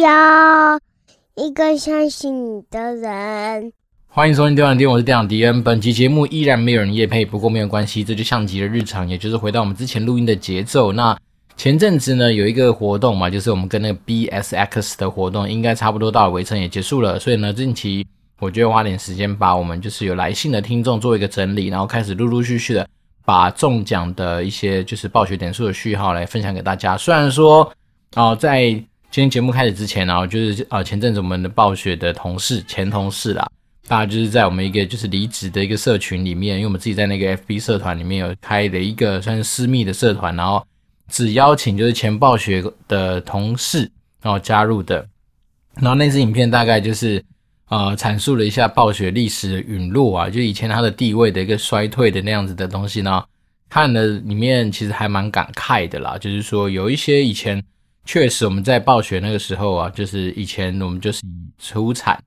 要一个相信你的人。欢迎收听电玩店，我是店长迪恩。本期节目依然没有人夜配，不过没有关系，这就像极了日常，也就是回到我们之前录音的节奏。那前阵子呢，有一个活动嘛，就是我们跟那个 BSX 的活动，应该差不多到了尾声，也结束了。所以呢，近期我就花点时间把我们就是有来信的听众做一个整理，然后开始陆陆续续的把中奖的一些就是暴雪点数的序号来分享给大家。虽然说啊、呃，在今天节目开始之前呢、啊，就是啊、前阵子我们的暴雪的同事前同事啦。大家就是在我们一个就是离职的一个社群里面，因为我们自己在那个 FB 社团里面有开了一个算是私密的社团，然后只邀请就是前暴雪的同事然后加入的。然后那支影片大概就是呃阐述了一下暴雪历史的陨落啊，就以前它的地位的一个衰退的那样子的东西呢，看了里面其实还蛮感慨的啦，就是说有一些以前确实我们在暴雪那个时候啊，就是以前我们就是以出产。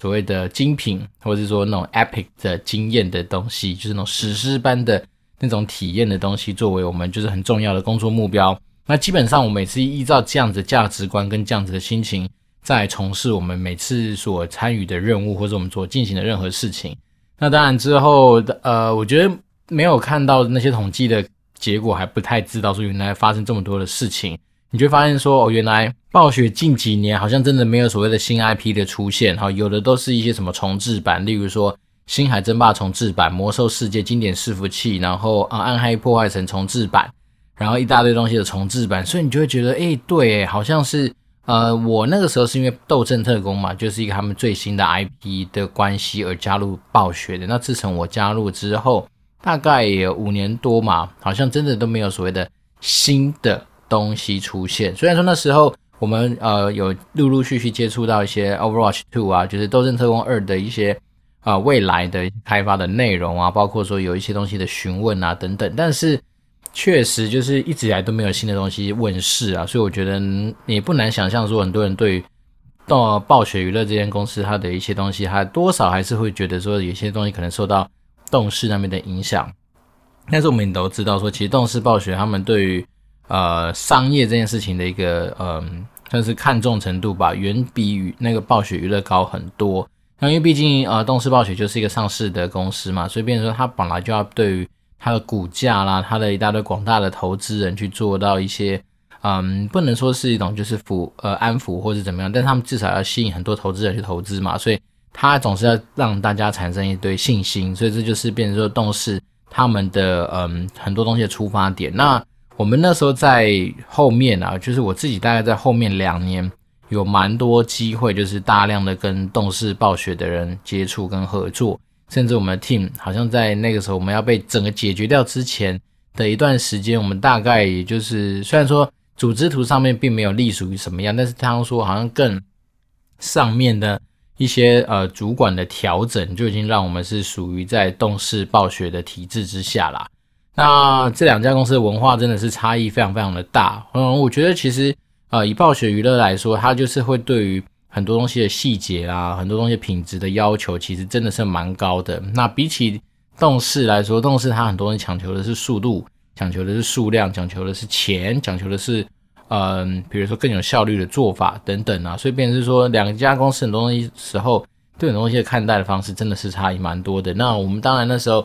所谓的精品，或者是说那种 epic 的经验的东西，就是那种史诗般的那种体验的东西，作为我们就是很重要的工作目标。那基本上，我每次依照这样子的价值观跟这样子的心情，在从事我们每次所参与的任务，或者我们所进行的任何事情。那当然之后，呃，我觉得没有看到那些统计的结果，还不太知道说原来发生这么多的事情。你就发现说，哦，原来暴雪近几年好像真的没有所谓的新 IP 的出现，哈，有的都是一些什么重置版，例如说《星海争霸》重置版、《魔兽世界》经典伺服器，然后啊，《暗黑破坏神》重置版，然后一大堆东西的重置版，所以你就会觉得，诶，对，好像是，呃，我那个时候是因为《斗阵特工》嘛，就是一个他们最新的 IP 的关系而加入暴雪的。那自从我加入之后，大概也有五年多嘛，好像真的都没有所谓的新的。东西出现，虽然说那时候我们呃有陆陆续续接触到一些 Overwatch Two 啊，就是《斗阵特工2》的一些啊、未来的开发的内容啊，包括说有一些东西的询问啊等等，但是确实就是一直以来都没有新的东西问世啊，所以我觉得你不难想象说，很多人对于到暴雪娱乐这间公司，它的一些东西，它多少还是会觉得说有些东西可能受到动视那边的影响，但是我们都知道说，其实动视暴雪他们对于呃，商业这件事情的一个呃，算是看重程度吧，远比与那个暴雪娱乐高很多。那因为毕竟呃，动视暴雪就是一个上市的公司嘛，所以变成说它本来就要对于它的股价啦，它的一大堆广大的投资人去做到一些，嗯，不能说是一种就是抚呃安抚或是怎么样，但他们至少要吸引很多投资人去投资嘛，所以它总是要让大家产生一堆信心，所以这就是变成说动视他们的嗯很多东西的出发点。那我们那时候在后面啊，就是我自己大概在后面两年有蛮多机会，就是大量的跟动视暴雪的人接触跟合作，甚至我们的 team 好像在那个时候我们要被整个解决掉之前的一段时间，我们大概也就是虽然说组织图上面并没有隶属于什么样，但是他说好像更上面的一些呃主管的调整就已经让我们是属于在动视暴雪的体制之下啦。那这两家公司的文化真的是差异非常非常的大。嗯，我觉得其实呃，以暴雪娱乐来说，它就是会对于很多东西的细节啊，很多东西品质的要求，其实真的是蛮高的。那比起动视来说，动视它很多人强求的是速度，讲求的是数量，讲求的是钱，讲求的是嗯、比如说更有效率的做法等等啊。所以变成是说，两家公司很多东西时候对很多东西的看待的方式，真的是差异蛮多的。那我们当然那时候。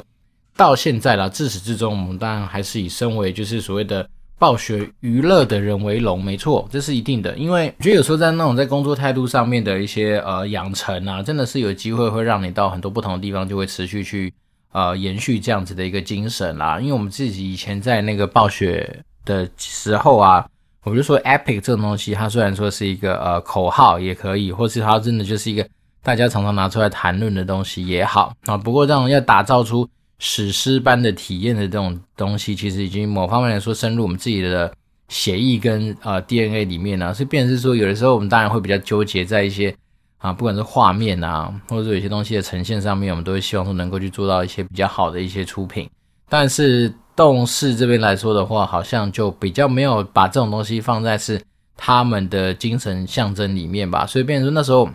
到现在啦，自始至终，我们当然还是以身为就是所谓的暴雪娱乐的人为荣，没错，这是一定的。因为我觉得有时候在那种在工作态度上面的一些呃养成啊，真的是有机会会让你到很多不同的地方，就会持续去呃延续这样子的一个精神啦。因为我们自己以前在那个暴雪的时候啊，我就说 Epic 这种东西，它虽然说是一个呃口号也可以，或是它真的就是一个大家常常拿出来谈论的东西也好啊。不过这种要打造出史诗般的体验的这种东西，其实已经某方面来说深入我们自己的血液跟呃 DNA 里面了。所以，变成是说，有的时候我们当然会比较纠结在一些啊，不管是画面啊，或者有些东西的呈现上面，我们都会希望说能够去做到一些比较好的一些出品。但是，动视这边来说的话，好像就比较没有把这种东西放在是他们的精神象征里面吧。所以，变成说那时候，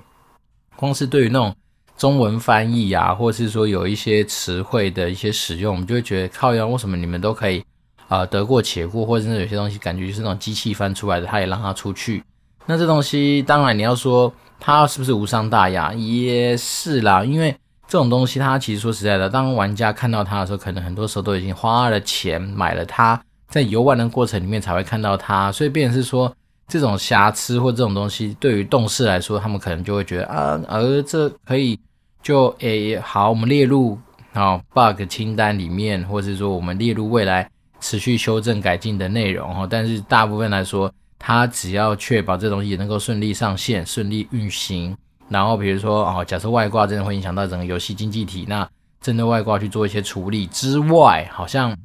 光是对于那种。中文翻译啊，或是说有一些词汇的一些使用，我们就会觉得靠腰，为什么你们都可以啊、呃、得过且过，或者是有些东西感觉就是那种机器翻出来的，他也让它出去。那这东西当然你要说它是不是无伤大雅，也是啦，因为这种东西它其实说实在的，当玩家看到它的时候，可能很多时候都已经花了钱买了它，在游玩的过程里面才会看到它，所以变成是说这种瑕疵或这种东西，对于动视来说，他们可能就会觉得啊，而这可以就诶好，我们列入啊 bug 清单里面，或者是说我们列入未来持续修正改进的内容哈，但是大部分来说。它只要确保这东西也能够顺利上线、顺利运行，然后比如说哦，假设外挂真的会影响到整个游戏经济体，那针对外挂去做一些处理之外，好像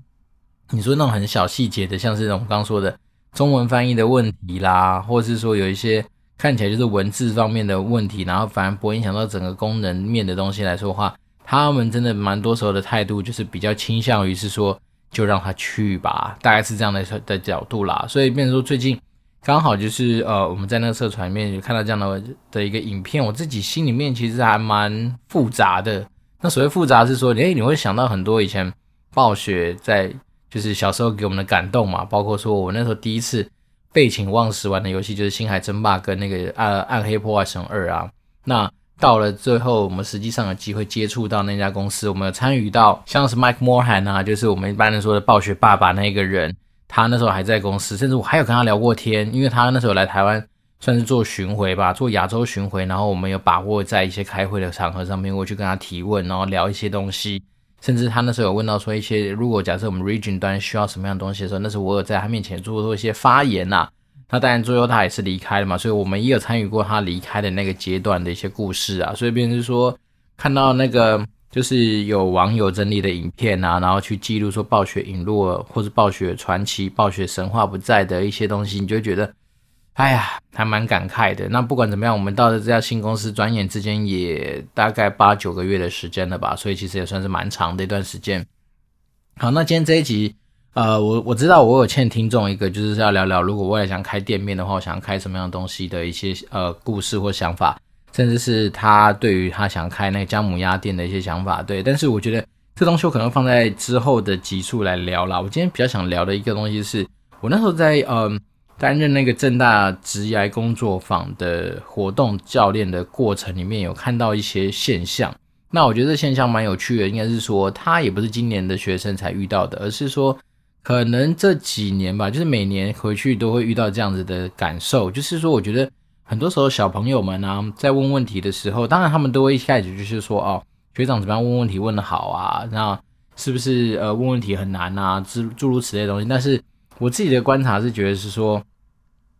你说那种很小细节的，像是我们刚刚说的中文翻译的问题啦，或是说有一些看起来就是文字方面的问题，然后反而不会影响到整个功能面的东西来说的话，他们真的蛮多时候的态度就是比较倾向于是说就让他去吧，大概是这样的的角度啦，所以变成说最近。刚好就是呃，我们在那个社团里面有看到这样的的一个影片，我自己心里面其实还蛮复杂的。那所谓复杂是说，诶，你会想到很多以前暴雪在就是小时候给我们的感动嘛，包括说我那时候第一次废寝忘食玩的游戏就是《星海争霸》跟那个《暗暗黑破坏神二》啊。那到了最后，我们实际上有机会接触到那家公司，我们有参与到像是 Mike Morhan 啊，就是我们一般人说的暴雪爸爸那个人。他那时候还在公司，甚至我还有跟他聊过天，因为他那时候来台湾算是做巡回吧，做亚洲巡回，然后我们有把握在一些开会的场合上面，我去跟他提问，然后聊一些东西，甚至他那时候有问到说一些，如果假设我们 region 端需要什么样的东西的时候，那时候我有在他面前做过一些发言呐、啊。那当然最后他也是离开了嘛，所以我们也有参与过他离开的那个阶段的一些故事啊，所以变成是说看到那个。就是有网友整理的影片啊，然后去记录说暴雪陨落或者暴雪传奇、暴雪神话不在的一些东西，你就觉得，哎呀，还蛮感慨的。那不管怎么样，我们到了这家新公司，转眼之间也大概八九个月的时间了吧，所以其实也算是蛮长的一段时间。好，那今天这一集，呃，我我知道我有欠听众一个，就是要聊聊，如果未来想开店面的话，我想开什么样东西的一些呃故事或想法。甚至是他对于他想开那个姜母鸭店的一些想法，对，但是我觉得这东西我可能放在之后的集数来聊啦。我今天比较想聊的一个东西是，我那时候在嗯担任那个正大职涯工作坊的活动教练的过程里面，有看到一些现象。那我觉得这现象蛮有趣的，应该是说他也不是今年的学生才遇到的，而是说可能这几年吧，就是每年回去都会遇到这样子的感受，就是说我觉得。很多时候，小朋友们呢、在问问题的时候，当然他们都会一开始就是说，哦，学长怎么样问问题问得好啊？那是不是呃问问题很难啊？诸诸如此类的东西。但是我自己的观察是觉得是说，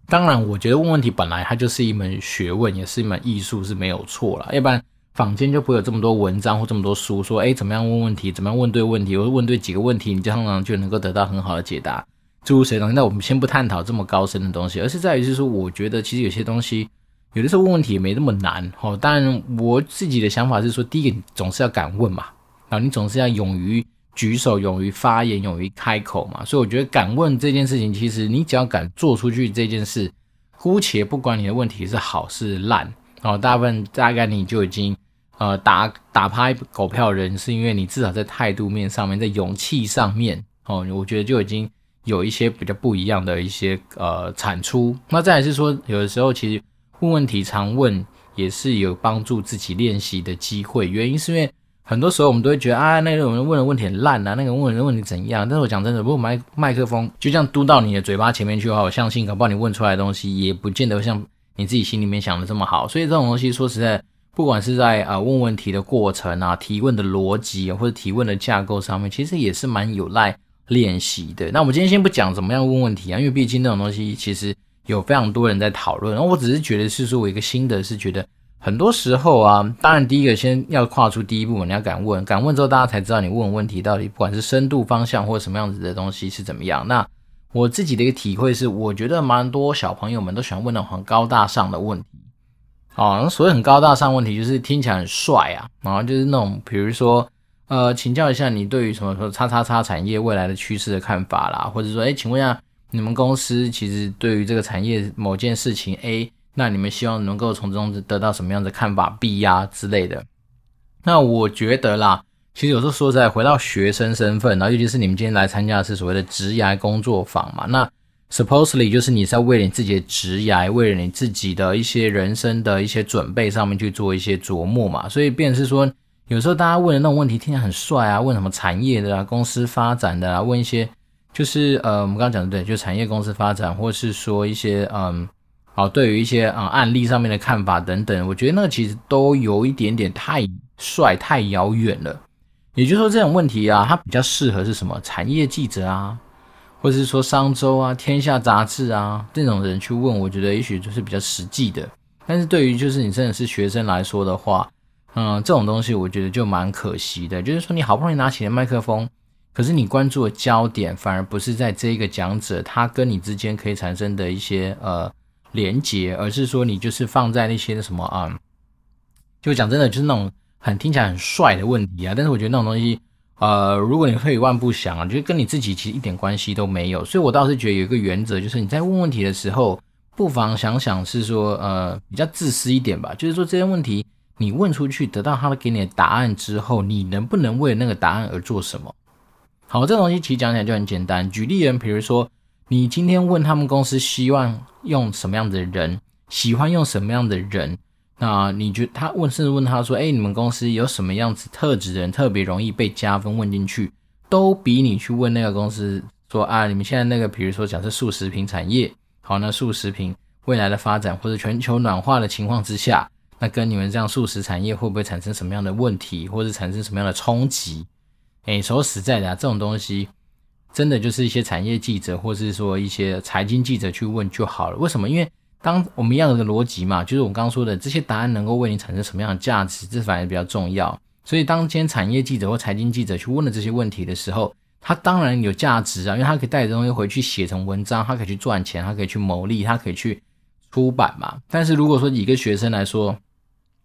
当然，我觉得问问题本来它就是一门学问，也是一门艺术，是没有错啦。要不然坊间就不会有这么多文章或这么多书说，哎，怎么样问问题，怎么样问对问题，或者问对几个问题，你通常就能够得到很好的解答。诸如此类，那我们先不探讨这么高深的东西，而是在于就是说，我觉得其实有些东西，有的时候问问题也没那么难。哦，当然我自己的想法是说，第一个你总是要敢问嘛，然后你总是要勇于举手、勇于发言、勇于开口嘛。所以我觉得敢问这件事情，其实你只要敢做出去这件事，姑且不管你的问题是好是烂，哦，大部分大概你就已经呃打打趴狗票人，是因为你至少在态度面上面，在勇气上面，哦，我觉得就已经。有一些比较不一样的一些呃产出，那再来是说，有的时候其实问问题常问也是有帮助自己练习的机会。原因是因为很多时候我们都会觉得啊，那个人问的问题很烂啊，那个人问的问题怎样？但是我讲真的，如果麦麦克风就这样嘟到你的嘴巴前面去的话，我相信搞不好你问出来的东西也不见得像你自己心里面想的这么好。所以这种东西说实在，不管是在啊、问问题的过程啊、提问的逻辑或者提问的架构上面，其实也是蛮有赖。练习的。那我们今天先不讲怎么样问问题啊，因为毕竟那种东西其实有非常多人在讨论。然后我只是觉得是说我一个心得是觉得很多时候啊，当然第一个先要跨出第一步，你要敢问，敢问之后大家才知道你问问题到底不管是深度方向或者什么样子的东西是怎么样。那我自己的一个体会是，我觉得蛮多小朋友们都喜欢问那种很高大上的问题。哦，所谓很高大上问题就是听起来很帅啊，然后就是那种比如说。呃，请教一下你对于什么说叉叉叉产业未来的趋势的看法啦，或者说，哎，请问一下你们公司其实对于这个产业某件事情 A，那你们希望能够从中得到什么样的看法 B 呀、之类的？那我觉得啦，其实有时候说实在，回到学生身份，然后尤其是你们今天来参加的是所谓的职涯工作坊嘛，那 supposedly 就是你是要为了你自己的职涯，为了你自己的一些人生的一些准备上面去做一些琢磨嘛。所以，变成是说，有时候大家问的那种问题听起来很帅啊，问什么产业的啊，公司发展的啊，问一些就是呃，我们刚刚讲的对，就产业公司发展，或是说一些嗯，好，对于一些啊、嗯、案例上面的看法等等，我觉得那个其实都有一点点太帅、太遥远了。也就是说，这种问题啊，它比较适合是什么产业记者啊。或者是说商周啊、天下杂志啊这种人去问，我觉得也许就是比较实际的。但是对于就是你真的是学生来说的话，嗯，这种东西我觉得就蛮可惜的。就是说你好不容易拿起了麦克风，可是你关注的焦点反而不是在这一个讲者他跟你之间可以产生的一些呃连接，而是说你就是放在那些什么啊，就讲真的就是那种很听起来很帅的问题啊。但是我觉得那种东西。呃，如果你退一万步想啊，就是跟你自己其实一点关系都没有，所以我倒是觉得有一个原则，就是你在问问题的时候，不妨想想是说，呃，比较自私一点吧，就是说这些问题你问出去，得到他们给你的答案之后，你能不能为了那个答案而做什么？好，这个东西其实讲起来就很简单。举例人，比如说你今天问他们公司希望用什么样的人，喜欢用什么样的人。那你觉他问，甚至问他说：“哎，你们公司有什么样子特质的人特别容易被加分？问进去，都比你去问那个公司说啊，你们现在那个，比如说讲是速食品产业，好，那速食品未来的发展或者全球暖化的情况之下，那跟你们这样素食产业会不会产生什么样的问题，或者产生什么样的冲击？哎，说实在的啊，这种东西真的就是一些产业记者，或是说一些财经记者去问就好了。为什么？因为当我们一样的逻辑嘛，就是我刚刚说的这些答案能够为你产生什么样的价值，这反而比较重要。所以当今天产业记者或财经记者去问了这些问题的时候，他当然有价值啊，因为他可以带着东西回去写成文章，他可以去赚钱，他可以去牟利，他可以去出版嘛。但是如果说以一个学生来说，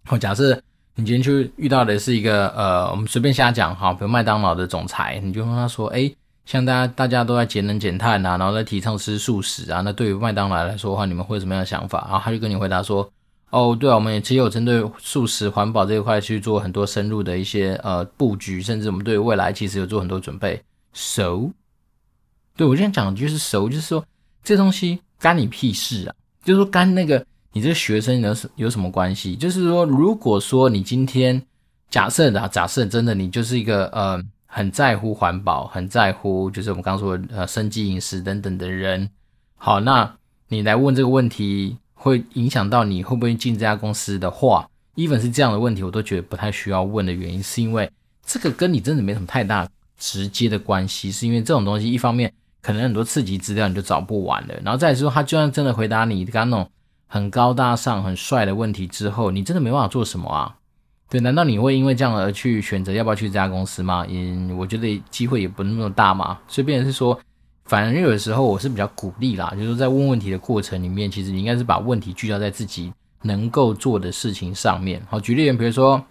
我假设你今天去遇到的是一个呃，我们随便瞎讲哈，比如麦当劳的总裁，你就问他说，哎。像大家大家都在节能减碳啊，然后在提倡吃素食啊，那对于麦当劳来说的话，你们会有什么样的想法？然后他就跟你回答说：“哦，对啊，我们也其实有针对素食环保这一块去做很多深入的一些呃布局，甚至我们对未来其实有做很多准备。熟，对我现在讲的就是熟，就是说这东西干你屁事啊！就是说干那个你这个学生有有什么关系？就是说，如果说你今天假设的啊假设真的你就是一个呃。很在乎环保，很在乎就是我们刚说的呃生计饮食等等的人，好，那你来问这个问题，会影响到你会不会进这家公司的话，even 是这样的问题，我都觉得不太需要问的原因，是因为这个跟你真的没什么太大直接的关系，是因为这种东西一方面可能很多刺激资料你就找不完了，然后再来说他就算真的回答你刚刚那种很高大上、很帅的问题之后，你真的没办法做什么啊？对，难道你会因为这样而去选择要不要去这家公司吗？嗯，我觉得机会也不那么大嘛。所以变成是说，反而有的时候我是比较鼓励啦，就是在问问题的过程里面，其实你应该是把问题聚焦在自己能够做的事情上面。好，举例，比如说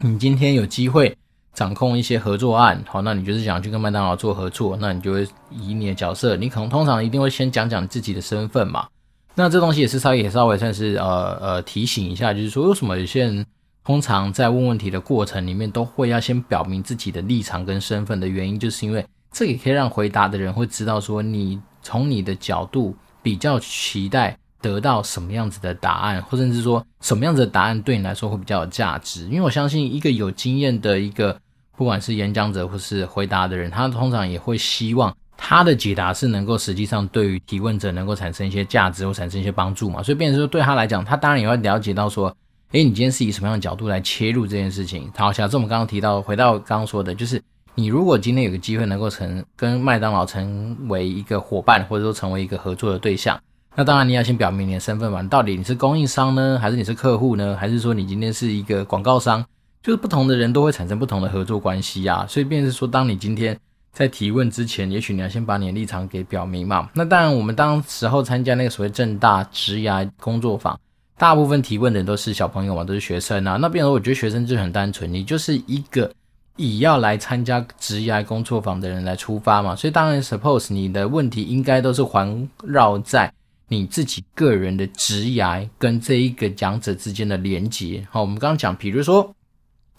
你今天有机会掌控一些合作案，好，那你就是想去跟麦当劳做合作，那你就会以你的角色，你可能通常一定会先讲讲自己的身份嘛。那这东西也是稍微也稍微算是呃呃提醒一下，就是说为什么有些人。通常在问问题的过程里面，都会要先表明自己的立场跟身份的原因，就是因为这也可以让回答的人会知道说，你从你的角度比较期待得到什么样子的答案，或甚至说什么样子的答案对你来说会比较有价值。因为我相信一个有经验的一个不管是演讲者或是回答的人，他通常也会希望他的解答是能够实际上对于提问者能够产生一些价值或产生一些帮助嘛。所以变成说对他来讲，他当然也会了解到说。诶，你今天是以什么样的角度来切入这件事情？好，假设我们刚刚提到，回到刚刚说的，就是你如果今天有个机会能够成跟麦当劳成为一个伙伴，或者说成为一个合作的对象，那当然你要先表明你的身份嘛，到底你是供应商呢，还是你是客户呢，还是说你今天是一个广告商？就是不同的人都会产生不同的合作关系啊。所以便是说，当你今天在提问之前，也许你要先把你的立场给表明嘛。那当然，我们当时候参加那个所谓正大职涯工作坊。大部分提问的人都是小朋友嘛，都是学生啊。那变成我觉得学生就很单纯，你就是一个以要来参加职业工作坊的人来出发嘛。所以当然，suppose 你的问题应该都是环绕在你自己个人的职业跟这一个讲者之间的连结。好，我们刚刚讲，比如说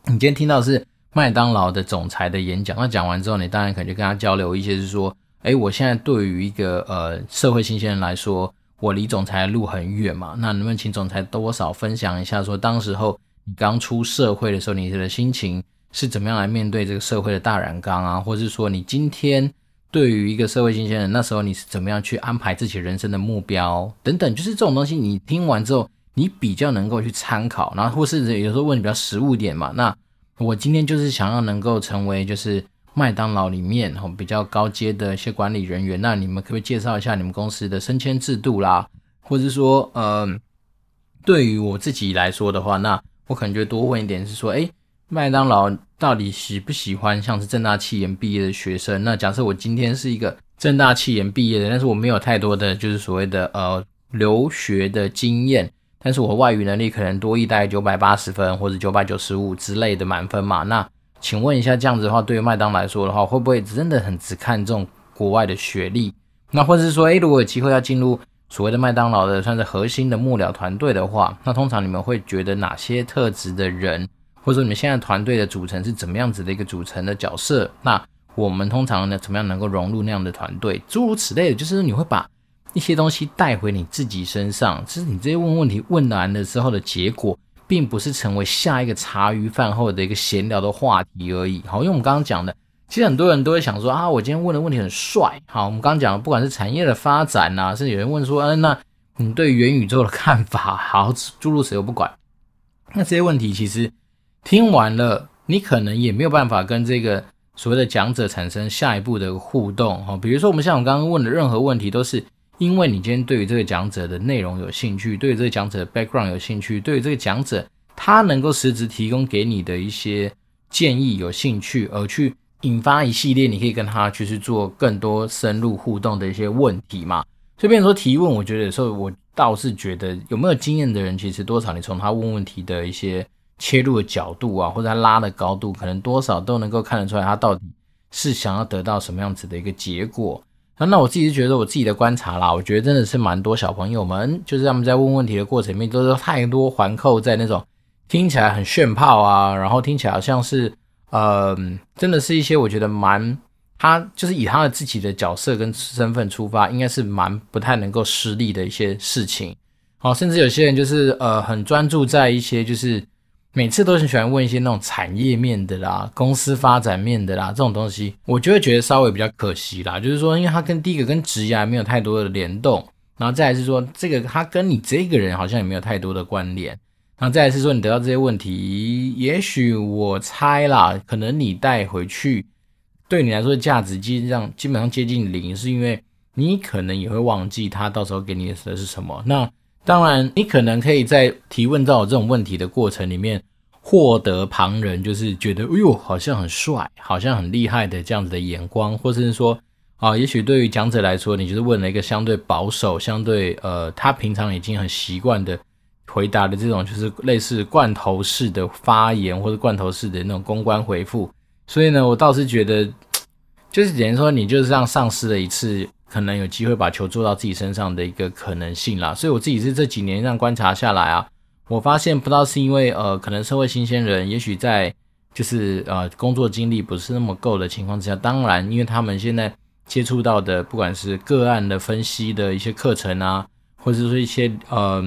你今天听到是麦当劳的总裁的演讲，那讲完之后，你当然可能就跟他交流一些，是说。哎，我现在对于一个呃社会新鲜人来说，我离总裁的路很远嘛，那能不能请总裁多少分享一下，说当时候你刚出社会的时候，你的心情是怎么样来面对这个社会的大染缸啊，或是说你今天对于一个社会新鲜人，那时候你是怎么样去安排自己人生的目标等等，就是这种东西，你听完之后，你比较能够去参考，然后或是有时候问你比较实务点嘛，那我今天就是想要能够成为就是。麦当劳里面哈比较高阶的一些管理人员，那你们可不可以介绍一下你们公司的升迁制度啦？或者说，呃，对于我自己来说的话，那我可能就多问一点是说，诶，麦当劳到底喜不喜欢像是正大企研毕业的学生？那假设我今天是一个正大企研毕业的，但是我没有太多的就是所谓的呃留学的经验，但是我外语能力可能多一大概九百八十分或者九百九十五之类的满分嘛？那请问一下，这样子的话，对于麦当来说的话，会不会真的很只看重国外的学历？那或者是说，诶，如果有机会要进入所谓的麦当劳的算是核心的幕僚团队的话，那通常你们会觉得哪些特质的人，或者说你们现在团队的组成是怎么样子的一个组成的角色？那我们通常呢，怎么样能够融入那样的团队？诸如此类的，就是你会把一些东西带回你自己身上，其实你这些问问题问完了之后的结果。并不是成为下一个茶余饭后的一个闲聊的话题而已。好，因为我们刚刚讲的，其实很多人都会想说啊，我今天问的问题很帅。好，我们刚刚讲的，不管是产业的发展呐、啊，甚至有人问说，嗯、那你对元宇宙的看法，好，诸如此类，我不管。那这些问题其实听完了，你可能也没有办法跟这个所谓的讲者产生下一步的互动。哈，比如说我们像我刚刚问的任何问题都是。因为你今天对于这个讲者的内容有兴趣，对于这个讲者的 background 有兴趣，对于这个讲者他能够实质提供给你的一些建议有兴趣，而去引发一系列你可以跟他去去做更多深入互动的一些问题嘛。所以，变成说提问，我觉得有时候我倒是觉得有没有经验的人，其实多少你从他问问题的一些切入的角度啊，或者他拉的高度，可能多少都能够看得出来他到底是想要得到什么样子的一个结果。那那我自己是觉得我自己的观察啦，我觉得真的是蛮多小朋友们，就是他们在问问题的过程里面，都是太多环扣在那种听起来很炫炮啊，然后听起来好像是，呃，真的是一些我觉得蛮他就是以他的自己的角色跟身份出发，应该是蛮不太能够施力的一些事情。好，甚至有些人就是呃很专注在一些就是。每次都很喜欢问一些那种产业面的啦、公司发展面的啦这种东西，我就会觉得稍微比较可惜啦。就是说，因为它跟第一个跟职业还没有太多的联动，然后再来是说，这个它跟你这个人好像也没有太多的关联，然后再来是说，你得到这些问题，也许我猜啦，可能你带回去对你来说的价值基本上基本上接近零，是因为你可能也会忘记他到时候给你的是什么。那当然，你可能可以在提问到我这种问题的过程里面，获得旁人就是觉得，哎呦，好像很帅，好像很厉害的这样子的眼光，或者是说，啊，也许对于讲者来说，你就是问了一个相对保守、相对呃，他平常已经很习惯的回答的这种，就是类似罐头式的发言或者罐头式的那种公关回复。所以呢，我倒是觉得，就是等于说，你就是这样丧失了一次。可能有机会把球做到自己身上的一个可能性啦，所以我自己是这几年这样观察下来啊，我发现不知道是因为呃，可能社会新鲜人也许在就是呃工作经历不是那么够的情况之下，当然因为他们现在接触到的不管是个案的分析的一些课程啊，或者说一些呃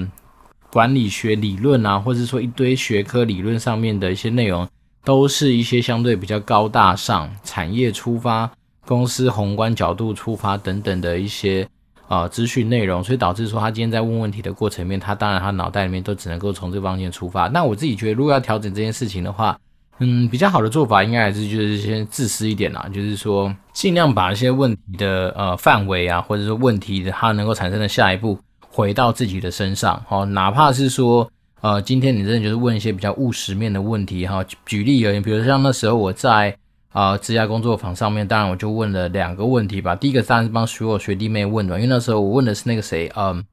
管理学理论啊，或者说一堆学科理论上面的一些内容，都是一些相对比较高大上产业出发。公司宏观角度出发等等的一些啊资讯内容，所以导致说他今天在问问题的过程里面，他当然他脑袋里面都只能够从这方面出发。那我自己觉得，如果要调整这件事情的话，嗯，比较好的做法应该还是就是先自私一点啦，就是说尽量把一些问题的呃范围啊，或者说问题它能够产生的下一步回到自己的身上，哦，哪怕是说呃今天你真的就是问一些比较务实面的问题哈，举例而言，比如像那时候我在。啊，职涯工作坊上面，当然我就问了两个问题吧。第一个当然是帮所有学弟妹问的，因为那时候我问的是那个谁，嗯，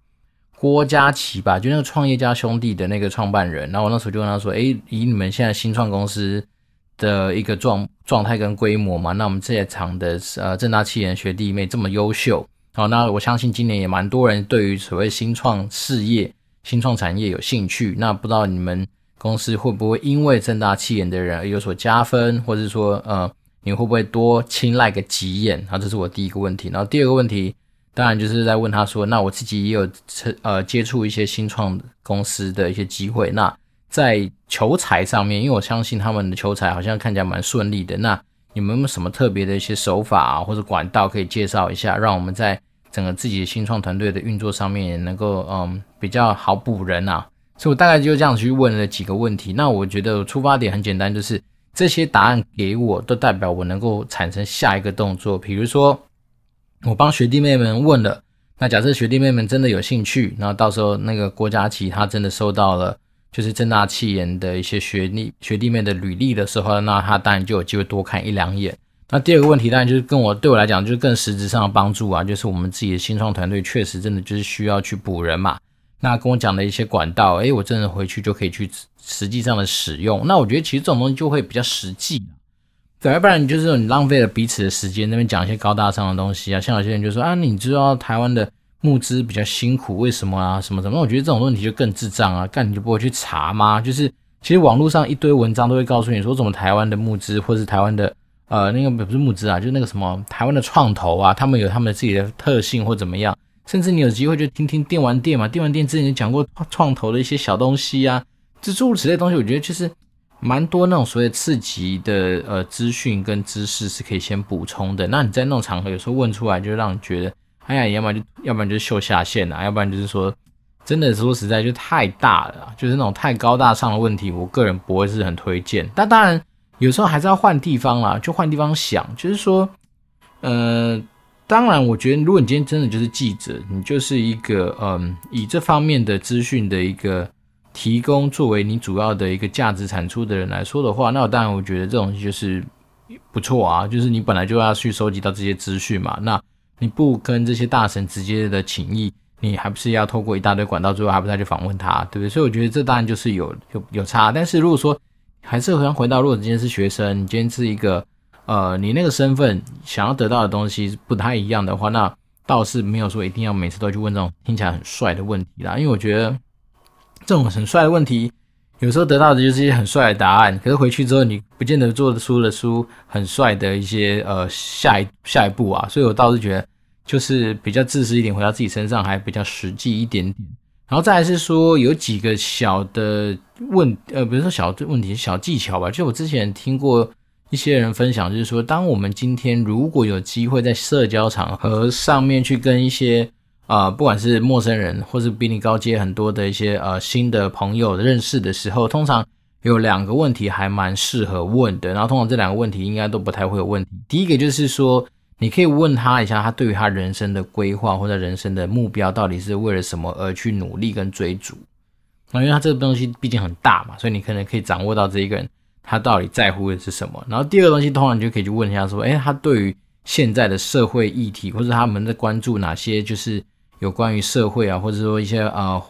郭嘉琪吧，就那个创业家兄弟的那个创办人。然后我那时候就问他说，诶，以你们现在新创公司的一个状状态跟规模嘛，那我们这些场的呃正大企研学弟妹这么优秀，好，那我相信今年也蛮多人对于所谓新创事业、新创产业有兴趣。那不知道你们。公司会不会因为正大气眼的人而有所加分，或者说，呃，你会不会多青睐个几眼？啊，这是我第一个问题。然后第二个问题，当然就是在问他说，那我自己也有呃接触一些新创公司的一些机会，那在求财上面，因为我相信他们的求财好像看起来蛮顺利的，那你们有没有什么特别的一些手法啊，或者管道可以介绍一下，让我们在整个自己的新创团队的运作上面也能够嗯比较好补人啊？所以我大概就这样去问了几个问题。那我觉得出发点很简单，就是这些答案给我都代表我能够产生下一个动作。比如说，我帮学弟妹们问了，那假设学弟妹们真的有兴趣，那到时候那个郭佳琪他真的收到了，就是正大企研的一些学弟学弟妹的履历的时候，那他当然就有机会多看一两眼。那第二个问题当然就是跟我对我来讲就是更实质上的帮助啊，就是我们自己的新创团队确实真的就是需要去补人嘛。那跟我讲的一些管道，诶，我真的回去就可以去实际上的使用。那我觉得其实这种东西就会比较实际，对，要不然你就是你浪费了彼此的时间，那边讲一些高大上的东西啊。像有些人就说啊，你知道台湾的募资比较辛苦，为什么啊？什么什么？那我觉得这种问题就更智障啊！干你就不会去查吗？就是其实网络上一堆文章都会告诉你说，怎么台湾的募资，或是台湾的呃那个不是募资啊，就那个什么台湾的创投啊，他们有他们自己的特性或怎么样。甚至你有机会就听听电玩店嘛，电玩店之前讲过创投的一些小东西啊，这诸如此类东西，我觉得其实蛮多那种所谓刺激的呃资讯跟知识是可以先补充的。那你在那种场合有时候问出来，就让你觉得，哎呀，要不然就要不然就秀下限啊，要不然就是说真的说实在就太大了，就是那种太高大上的问题，我个人不会是很推荐。但当然有时候还是要换地方啦，就换地方想，就是说，呃。当然，我觉得如果你今天真的就是记者，你就是一个嗯，以这方面的资讯的一个提供作为你主要的一个价值产出的人来说的话，那我当然我觉得这种就是不错啊，就是你本来就要去收集到这些资讯嘛，那你不跟这些大神直接的情谊，你还不是要透过一大堆管道，最后还不是要去访问他，对不对？所以我觉得这当然就是有有有差。但是如果说还是想回到，如果今天是学生，你今天是一个。呃，你那个身份想要得到的东西不太一样的话，那倒是没有说一定要每次都去问这种听起来很帅的问题啦。因为我觉得这种很帅的问题，有时候得到的就是一些很帅的答案，可是回去之后你不见得做得出的书很帅的一些呃下一下一步啊。所以我倒是觉得就是比较自私一点，回到自己身上还比较实际一点点。然后再来是说有几个小的问呃，比如说小的问题、小技巧吧，就我之前听过。一些人分享就是说，当我们今天如果有机会在社交场合上面去跟一些啊、不管是陌生人或是比你高阶很多的一些呃新的朋友认识的时候，通常有两个问题还蛮适合问的。然后通常这两个问题应该都不太会有问题。第一个就是说，你可以问他一下，他对于他人生的规划或者人生的目标到底是为了什么而去努力跟追逐。那因为他这个东西毕竟很大嘛，所以你可能可以掌握到这一个人。他到底在乎的是什么？然后第二个东西，通常你就可以去问一下，说，诶，他对于现在的社会议题，或者他们在关注哪些，就是有关于社会啊，或者说一些呃，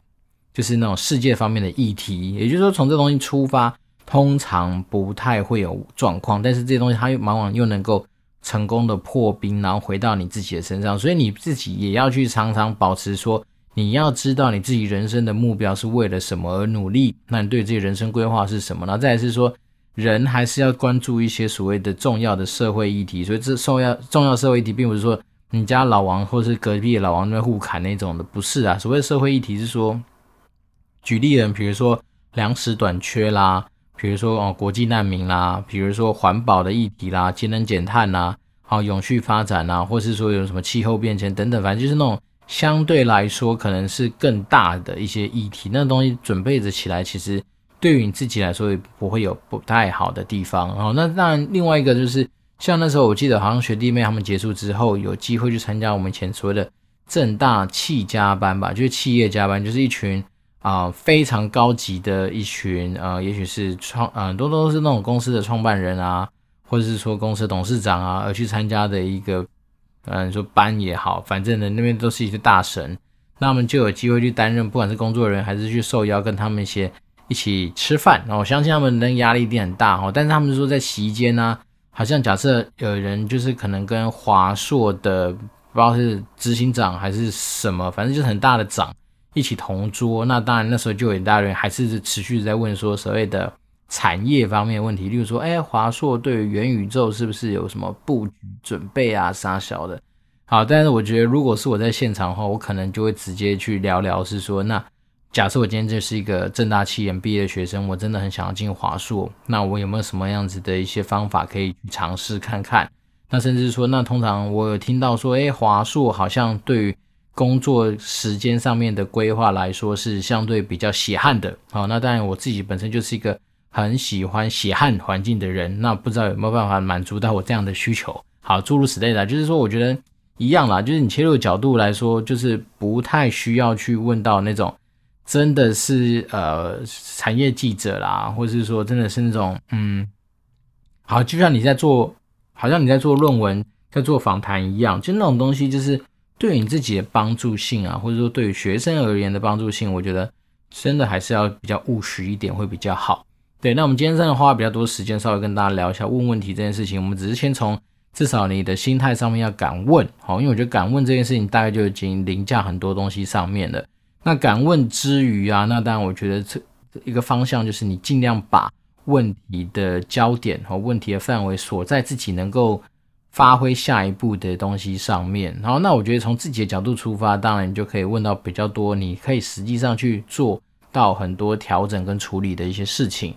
就是那种世界方面的议题。也就是说，从这东西出发，通常不太会有状况，但是这些东西它又往往又能够成功的破冰，然后回到你自己的身上。所以你自己也要去常常保持说，你要知道你自己人生的目标是为了什么而努力，那你对自己人生规划是什么？然后再来是说。人还是要关注一些所谓的重要的社会议题，所以这重要重要社会议题，并不是说你家老王或是隔壁的老王在互砍那种的，不是啊。所谓社会议题是说，举例人，比如说粮食短缺啦，比如说哦国际难民啦，比如说环保的议题啦，节能减碳啦，好永续发展啦，或是说有什么气候变迁等等，反正就是那种相对来说可能是更大的一些议题，那东西准备着起来，其实。对于你自己来说也不会有不太好的地方，然后那当然另外一个就是像那时候我记得好像学弟妹他们结束之后有机会去参加我们前所谓的正大企加班吧，就是企业加班，就是一群啊、非常高级的一群啊、也许是创啊、呃、多都是那种公司的创办人啊，或者是说公司董事长啊而去参加的一个嗯、说班也好，反正呢那边都是一些大神，那我们就有机会去担任不管是工作人员还是去受邀跟他们一些。一起吃饭，然后我相信他们的压力一定很大哈。但是他们说在席间呢，好像假设有人就是可能跟华硕的不知道是执行长还是什么，反正就是很大的长一起同桌。那当然那时候就有一大人还是持续在问说所谓的产业方面问题，例如说，哎，华硕对于元宇宙是不是有什么布局准备啊？啥小的。好，但是我觉得，如果是我在现场的话，我可能就会直接去聊聊，是说，那假设我今天就是一个正大七研毕业的学生，我真的很想要进华硕，那我有没有什么样子的一些方法可以去尝试看看？那甚至说，那通常我有听到说，哎，华硕好像对于工作时间上面的规划来说是相对比较血汗的。好，那当然我自己本身就是一个很喜欢血汗环境的人，那不知道有没有办法满足到我这样的需求？好，诸如此类的，就是说，我觉得。一样啦，就是你切入角度来说，就是不太需要去问到那种真的是呃产业记者啦，或者是说真的是那种嗯，好，就像你在做，好像你在做论文、在做访谈一样，就那种东西，就是对你自己的帮助性啊，或者说对于学生而言的帮助性，我觉得真的还是要比较务实一点会比较好。对，那我们今天真的花比较多时间，稍微跟大家聊一下问问题这件事情，我们只是先从。至少你的心态上面要敢问，好，因为我觉得敢问这件事情大概就已经凌驾很多东西上面了。那敢问之余啊，那当然我觉得这一个方向就是你尽量把问题的焦点和问题的范围锁在自己能够发挥下一步的东西上面。然后，那我觉得从自己的角度出发，当然你就可以问到比较多，你可以实际上去做到很多调整跟处理的一些事情。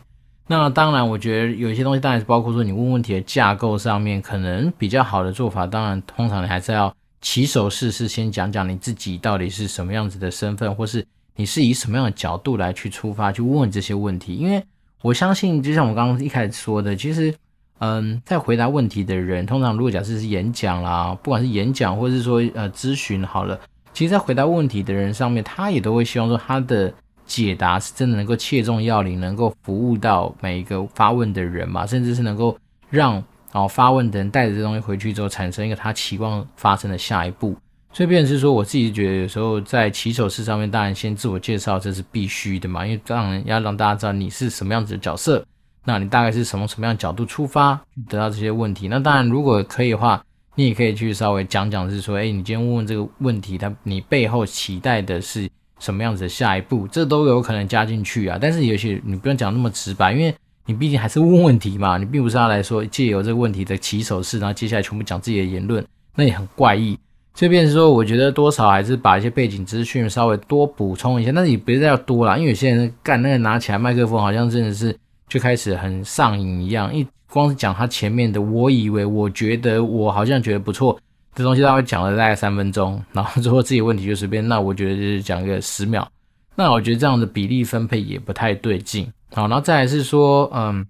那当然，我觉得有一些东西当然是包括说你问问题的架构上面，可能比较好的做法，当然通常你还是要起手式是先讲讲你自己到底是什么样子的身份，或是你是以什么样的角度来去出发去问这些问题。因为我相信，就像我刚刚一开始说的，其实，嗯，在回答问题的人，通常如果假设是演讲啦，不管是演讲或是说呃咨询好了，其实，在回答问题的人上面，他也都会希望说他的。解答是真的能够切中要领，能够服务到每一个发问的人嘛，甚至是能够让然后发问的人带着这东西回去之后，产生一个他期望发生的下一步。所以，变成是说，我自己觉得有时候在起手式上面，当然先自我介绍这是必须的嘛，因为当然要让大家知道你是什么样子的角色，那你大概是什么什么样角度出发得到这些问题。那当然，如果可以的话，你也可以去稍微讲讲，是说，哎，你今天问问这个问题，他你背后期待的是。什么样子的下一步，这都有可能加进去啊。但是有些你不用讲那么直白，因为你毕竟还是问问题嘛，你并不是要来说借由这个问题的起手式，然后接下来全部讲自己的言论，那也很怪异。这边是说，我觉得多少还是把一些背景资讯稍微多补充一下，但是也别再要多了，因为有些人干那个拿起来麦克风，好像真的是就开始很上瘾一样，一光是讲他前面的，我以为，我觉得，我好像觉得不错。这东西他会讲了大概三分钟，然后之后自己问题就随便。那我觉得就是讲个十秒，那我觉得这样的比例分配也不太对劲。好，然后再来是说，嗯，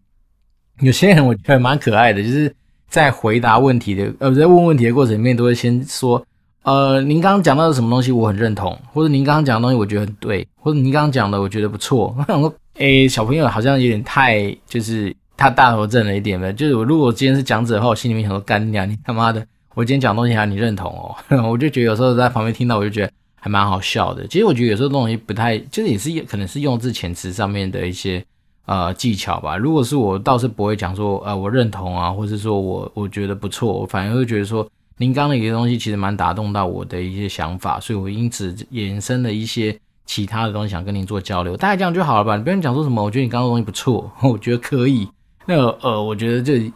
有些人我觉得蛮可爱的，就是在回答问题的，呃，在问问题的过程里面，都会先说，呃，您刚刚讲到的什么东西我很认同，或者您刚刚讲的东西我觉得很对，或者您刚刚讲的我觉得不错。我想说，诶，小朋友好像有点太就是他大头症了一点呗。就是我如果今天是讲者的话，我心里面想说，干娘，你他妈的！我今天讲东西还你认同哦，我就觉得有时候在旁边听到，我就觉得还蛮好笑的。其实我觉得有时候东西不太，就是也是也可能是用字遣词上面的一些呃技巧吧。如果是我，倒是不会讲说呃我认同啊，或是说我我觉得不错，我反而会觉得说您刚的一些东西其实蛮打动到我的一些想法，所以我因此衍生了一些其他的东西想跟您做交流。大概这样就好了吧？你不用讲说什么，我觉得你刚刚的东西不错，我觉得可以。那呃，我觉得这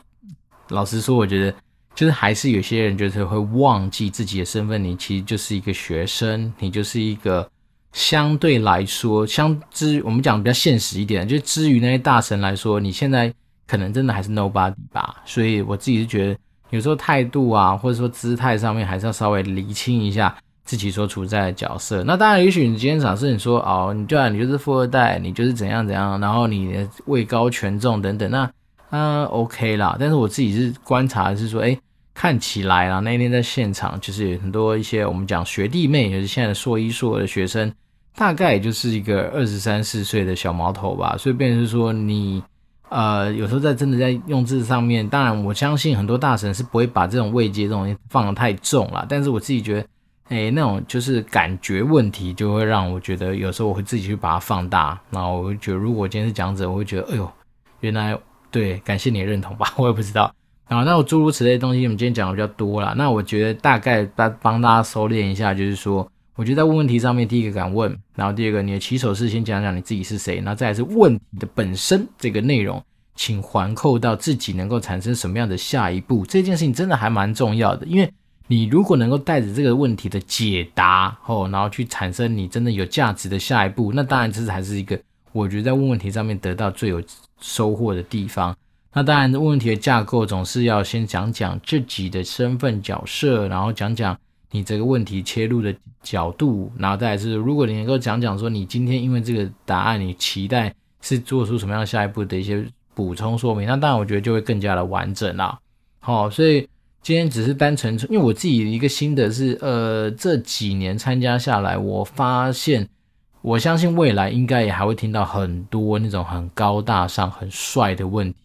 老实说，我觉得。就是还是有些人就是会忘记自己的身份，你其实就是一个学生，你就是一个相对来说，相之我们讲比较现实一点，就之于那些大神来说，你现在可能真的还是 nobody 吧。所以我自己是觉得，有时候态度啊，或者说姿态上面，还是要稍微厘清一下自己所处在的角色。那当然，也许你今天假设你说哦，你对啊你就是富二代，你就是怎样怎样，然后你位高权重等等，那。嗯，OK 啦，但是我自己是观察是说，哎，看起来啊，那天在现场就是很多一些我们讲学弟妹，也是现在的硕一硕二的学生，大概也就是一个二十三四岁的小毛头吧，所以变成是说你，呃，有时候在真的在用字上面，当然我相信很多大神是不会把这种位阶这种东西放得太重了，但是我自己觉得，哎，那种就是感觉问题，就会让我觉得有时候我会自己去把它放大，然后我会觉得，如果今天是讲者，我会觉得，哎呦，原来。对，感谢你的认同吧，我也不知道。啊，那我诸如此类的东西，我们今天讲的比较多了。那我觉得大概帮帮大家收敛一下，就是说我觉得在问问题上面，第一个敢问，然后第二个你的起手是先讲讲你自己是谁，然后再是问题的本身这个内容，请环扣到自己能够产生什么样的下一步，这件事情真的还蛮重要的，因为你如果能够带着这个问题的解答哦，然后去产生你真的有价值的下一步，那当然这是还是一个我觉得在问问题上面得到最有收获的地方。那当然问问题的架构总是要先讲讲自己的身份角色，然后讲讲。你这个问题切入的角度，然后再来是，如果你能够讲讲说，你今天因为这个答案，你期待是做出什么样下一步的一些补充说明，那当然我觉得就会更加的完整啦。好，所以今天只是单纯，因为我自己一个心得是，呃，这几年参加下来，我发现，我相信未来应该也还会听到很多那种很高大上、很帅的问题。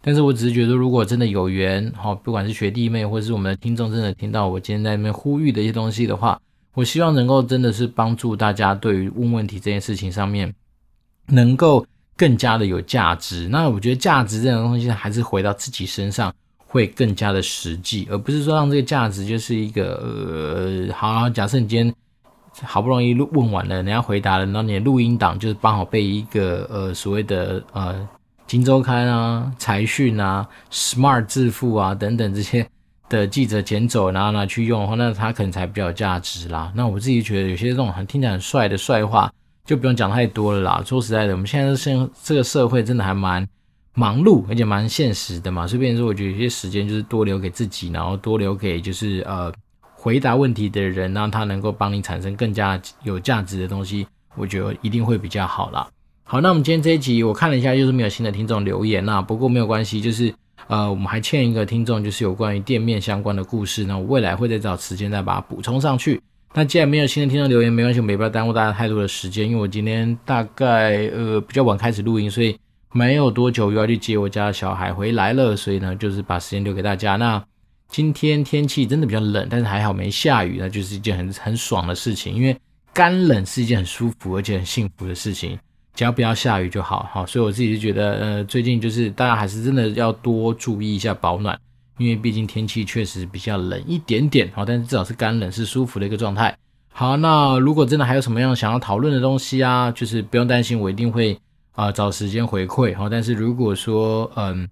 但是我只是觉得，如果真的有缘，好，不管是学弟妹或者是我们的听众，真的听到我今天在那边呼吁的一些东西的话，我希望能够真的是帮助大家对于问问题这件事情上面，能够更加的有价值。那我觉得价值这种东西还是回到自己身上会更加的实际，而不是说让这个价值就是一个呃，好，假设你今天好不容易录问完了，人家回答了，然后你的录音档就是刚好被一个呃所谓的呃。金周刊啊、财讯啊、Smart 致富啊等等这些的记者捡走，然后拿去用的话，那他可能才比较有价值啦。那我自己觉得有些这种很听起来很帅的帅话，就不用讲太多了啦。说实在的，我们现在现这个社会真的还蛮忙碌，而且蛮现实的嘛。所以变成说，我觉得有些时间就是多留给自己，然后多留给就是呃回答问题的人，让他能够帮你产生更加有价值的东西，我觉得一定会比较好啦。好，那我们今天这一集我看了一下，就是没有新的听众留言啦。不过没有关系，就是呃，我们还欠一个听众，就是有关于店面相关的故事。那我未来会再找时间再把它补充上去。那既然没有新的听众留言，没关系，我们也不要耽误大家太多的时间，因为我今天大概呃比较晚开始录音，所以没有多久又要去接我家的小孩回来了，所以呢，就是把时间留给大家。那今天天气真的比较冷，但是还好没下雨，那就是一件很很爽的事情，因为干冷是一件很舒服而且很幸福的事情。只要不要下雨就好，好，所以我自己就觉得，呃，最近就是大家还是真的要多注意一下保暖，因为毕竟天气确实比较冷一点点，好，但是至少是干冷是舒服的一个状态。好，那如果真的还有什么样想要讨论的东西啊，就是不用担心，我一定会啊、找时间回馈，好，但是如果说，嗯，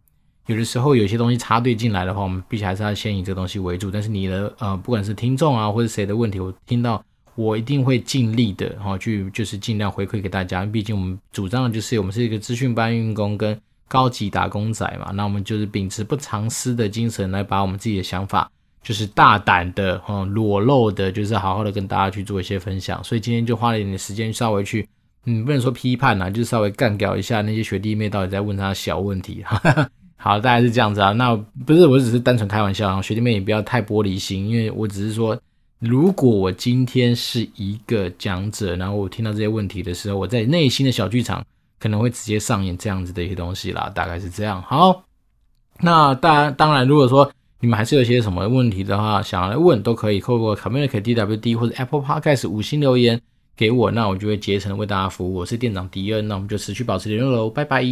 有的时候有些东西插队进来的话，我们必须还是要先以这个东西为主。但是你的呃，不管是听众啊，或者谁的问题，我听到。我一定会尽力的，哈，去就是尽量回馈给大家。毕竟我们主张的就是我们是一个资讯搬运工跟高级打工仔嘛，那我们就是秉持不藏私的精神来把我们自己的想法，就是大胆的，哈，裸露的，就是好好的跟大家去做一些分享。所以今天就花了一点时间，稍微去，嗯，不能说批判呐，就是稍微干掉一下那些学弟妹到底在问他小问题。哈哈，好，大概是这样子啊。那不是，我只是单纯开玩笑，学弟妹也不要太玻璃心，因为我只是说。如果我今天是一个讲者，然后我听到这些问题的时候，我在内心的小剧场可能会直接上演这样子的一些东西啦，大概是这样。好，那当然，当然，如果说你们还是有些什么问题的话，想要来问都可以，透过 Communicate DWD 或者 Apple Podcast 五星留言给我，那我就会竭诚为大家服务。我是店长迪恩，那我们就持续保持联络喽，拜拜。